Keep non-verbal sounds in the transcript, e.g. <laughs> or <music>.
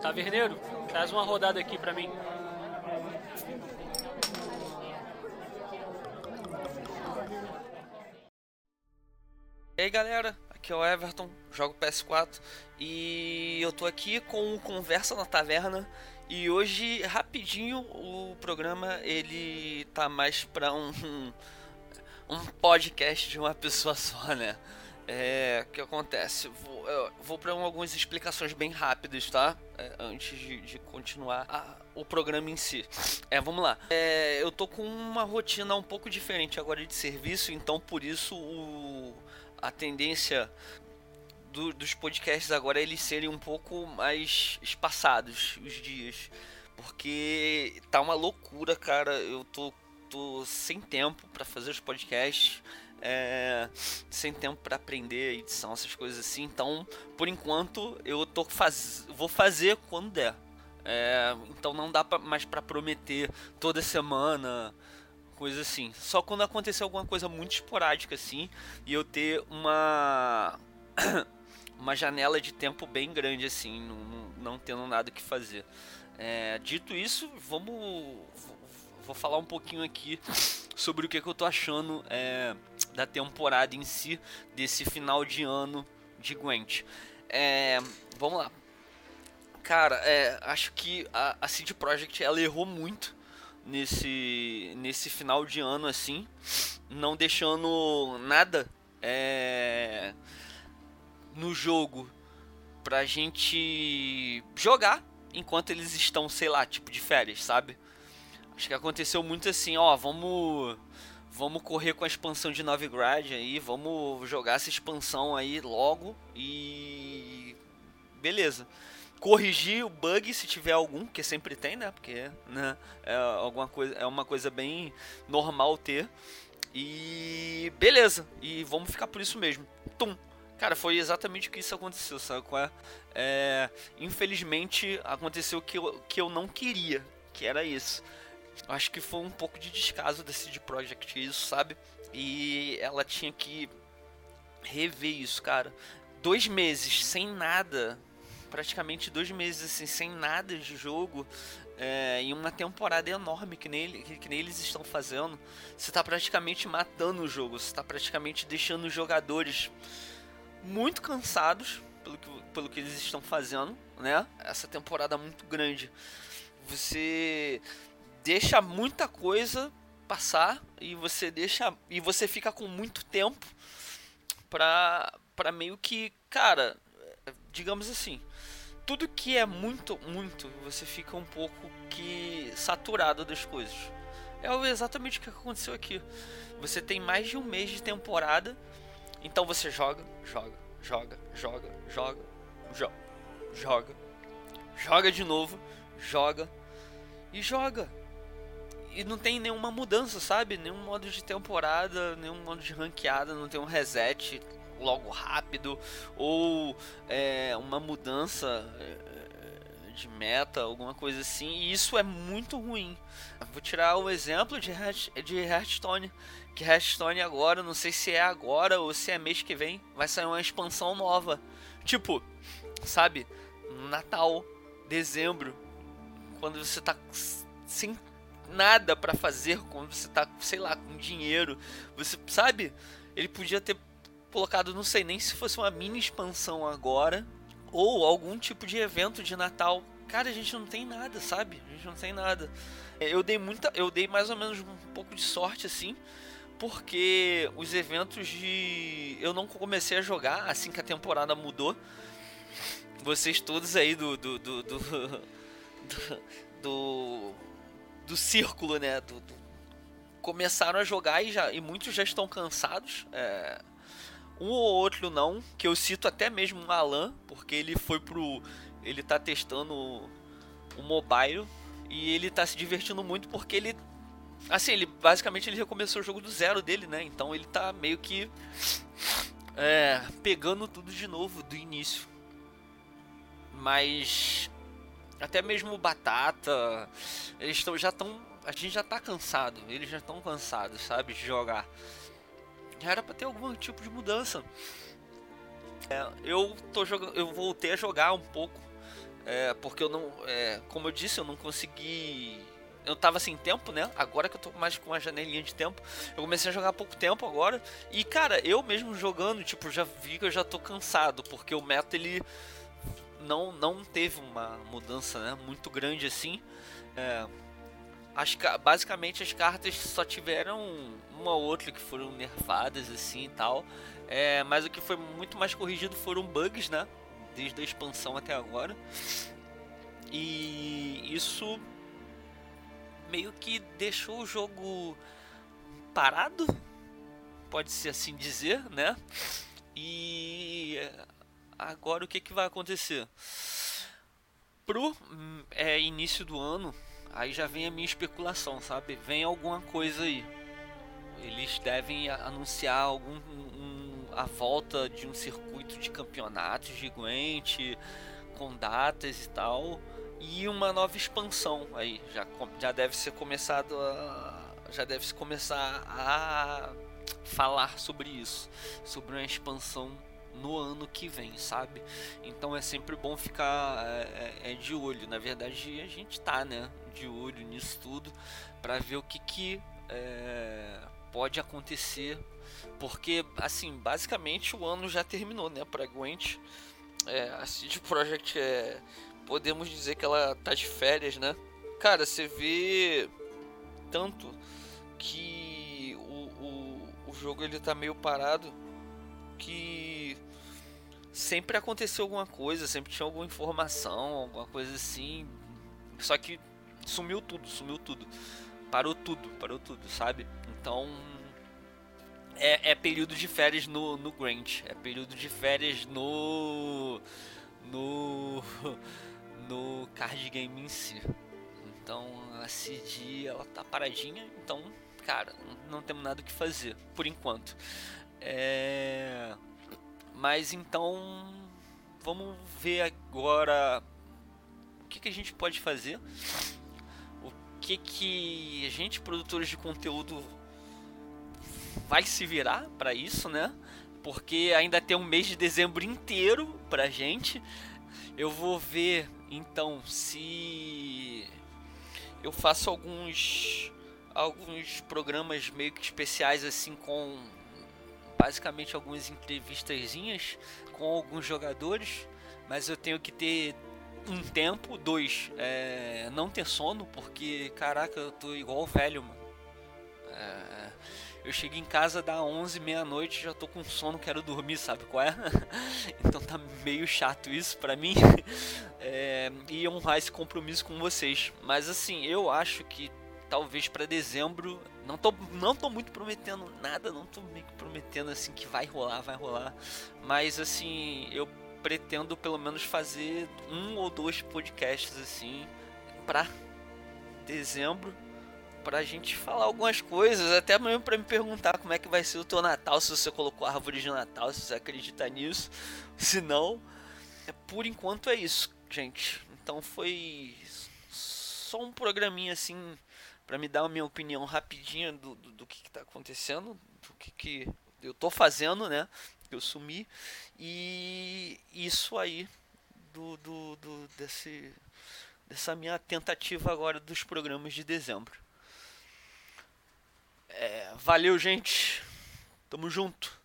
Tá, Taverneiro, traz uma rodada aqui para mim. E aí galera, aqui é o Everton, jogo PS4 e eu tô aqui com o Conversa na Taverna e hoje rapidinho o programa ele tá mais pra um, <laughs> um podcast de uma pessoa só, né? É, o que acontece? Vou, vou para algumas explicações bem rápidas, tá? É, antes de, de continuar a, o programa em si. É, vamos lá. É, eu tô com uma rotina um pouco diferente agora de serviço, então por isso o, a tendência do, dos podcasts agora é eles serem um pouco mais espaçados os dias. Porque tá uma loucura, cara. Eu tô, tô sem tempo para fazer os podcasts é, sem tempo para aprender edição, essas coisas assim. Então, por enquanto, eu tô faz... vou fazer quando der. É, então não dá pra, mais para prometer toda semana, coisa assim. Só quando acontecer alguma coisa muito esporádica assim e eu ter uma <coughs> uma janela de tempo bem grande assim, não, não tendo nada que fazer. É, dito isso, vamos vou falar um pouquinho aqui sobre o que, que eu tô achando é, da temporada em si, desse final de ano de Gwent. É, vamos lá. Cara, é, acho que a, a CD Projekt ela errou muito nesse, nesse final de ano, assim, não deixando nada é, no jogo pra gente jogar enquanto eles estão, sei lá, tipo de férias, sabe? Acho que aconteceu muito assim, ó, vamos vamos correr com a expansão de Novigrad aí, vamos jogar essa expansão aí logo e beleza. Corrigir o bug se tiver algum, que sempre tem, né? Porque né, é alguma coisa, é uma coisa bem normal ter. E beleza, e vamos ficar por isso mesmo. Tum. Cara, foi exatamente o que isso aconteceu, sabe é? é infelizmente aconteceu que que eu não queria, que era isso. Acho que foi um pouco de descaso da CD Projekt isso, sabe? E ela tinha que rever isso, cara. Dois meses sem nada, praticamente dois meses assim, sem nada de jogo, é, em uma temporada enorme que nem, que, que nem eles estão fazendo, você está praticamente matando o jogo, você está praticamente deixando os jogadores muito cansados pelo que, pelo que eles estão fazendo, né? Essa temporada muito grande. Você deixa muita coisa passar e você deixa e você fica com muito tempo pra, pra meio que, cara, digamos assim, tudo que é muito, muito, você fica um pouco que saturado das coisas. É exatamente o que aconteceu aqui. Você tem mais de um mês de temporada, então você joga, joga, joga, joga, joga, joga, joga, joga de novo, joga e joga e não tem nenhuma mudança, sabe? Nenhum modo de temporada, nenhum modo de ranqueada, não tem um reset logo rápido ou é, uma mudança é, de meta, alguma coisa assim. E isso é muito ruim. Vou tirar o exemplo de, de Hearthstone. Que Hearthstone agora, não sei se é agora ou se é mês que vem, vai sair uma expansão nova. Tipo, sabe? Natal, dezembro, quando você tá sem nada para fazer quando você tá, sei lá, com dinheiro. Você sabe? Ele podia ter colocado, não sei nem se fosse uma mini expansão agora ou algum tipo de evento de Natal. Cara, a gente não tem nada, sabe? A gente não tem nada. Eu dei muita, eu dei mais ou menos um pouco de sorte assim, porque os eventos de eu não comecei a jogar assim que a temporada mudou. Vocês todos aí do do, do, do, <laughs> do, do círculo, né? Do, do, começaram a jogar e, já, e muitos já estão cansados. É, um ou outro não, que eu cito até mesmo o Alan, porque ele foi pro. Ele tá testando o, o mobile e ele tá se divertindo muito porque ele. Assim, ele basicamente ele recomeçou o jogo do zero dele, né? Então ele tá meio que. É, pegando tudo de novo do início. Mas até mesmo Batata, eles estão já estão, a gente já tá cansado, eles já estão cansados, sabe, de jogar. Já era para ter algum tipo de mudança. É, eu tô jogando, eu voltei a jogar um pouco É, porque eu não. É, como eu disse, eu não consegui. Eu tava sem tempo, né? Agora que eu tô mais com uma janelinha de tempo. Eu comecei a jogar há pouco tempo agora. E, cara, eu mesmo jogando, tipo, já vi que eu já tô cansado. Porque o meta, ele não, não teve uma mudança né, muito grande assim. É, as, basicamente as cartas só tiveram uma ou outra que foram nerfadas assim e tal. É, mas o que foi muito mais corrigido foram bugs, né? Desde a expansão até agora. E isso meio que deixou o jogo parado, pode ser assim dizer, né? E agora o que, que vai acontecer? Pro é, início do ano, aí já vem a minha especulação, sabe? Vem alguma coisa aí. Eles devem anunciar algum um, a volta de um circuito de campeonatos gigante com datas e tal e uma nova expansão aí já já deve ser começado a já deve se começar a falar sobre isso sobre uma expansão no ano que vem, sabe? Então é sempre bom ficar é, é, é, de olho. Na verdade, a gente tá, né? De olho nisso tudo para ver o que, que é, pode acontecer. Porque, assim, basicamente o ano já terminou, né? Pra Gwent. É, a CD Projekt é. Podemos dizer que ela tá de férias, né? Cara, você vê tanto que o, o, o jogo ele tá meio parado que sempre aconteceu alguma coisa, sempre tinha alguma informação, alguma coisa assim. Só que sumiu tudo, sumiu tudo. Parou tudo, parou tudo, sabe? Então. É, é período de férias no, no Grant. É período de férias no. No. <laughs> No card game em si. Então a CD ela tá paradinha. Então, cara, não, temos nada o que fazer, por enquanto. É mas então vamos ver agora o que, que a gente pode fazer, o que, que a gente, produtores de conteúdo, vai se virar para isso, né? Porque ainda tem um mês de dezembro inteiro pra gente. Eu vou ver então se eu faço alguns alguns programas meio que especiais assim com basicamente algumas entrevistazinhas com alguns jogadores, mas eu tenho que ter um tempo, dois, é, não ter sono, porque caraca, eu tô igual velho, mano. É, eu chego em casa da 11, meia-noite, já tô com sono, quero dormir, sabe qual é? <laughs> então tá meio chato isso pra mim. <laughs> É, e honrar esse compromisso com vocês. Mas assim, eu acho que talvez para dezembro não tô, não tô muito prometendo nada, não tô meio que prometendo assim que vai rolar, vai rolar. Mas assim, eu pretendo pelo menos fazer um ou dois podcasts assim pra dezembro pra gente falar algumas coisas, até mesmo para me perguntar como é que vai ser o teu Natal, se você colocou a árvore de Natal, se você acredita nisso. Se não, por enquanto é isso, gente. Então foi só um programinha assim para me dar a minha opinião rapidinha do, do, do que, está acontecendo, do que, que eu tô fazendo, né? Eu sumi. E isso aí do, do, do desse, dessa minha tentativa agora dos programas de dezembro. É, valeu, gente. Tamo junto.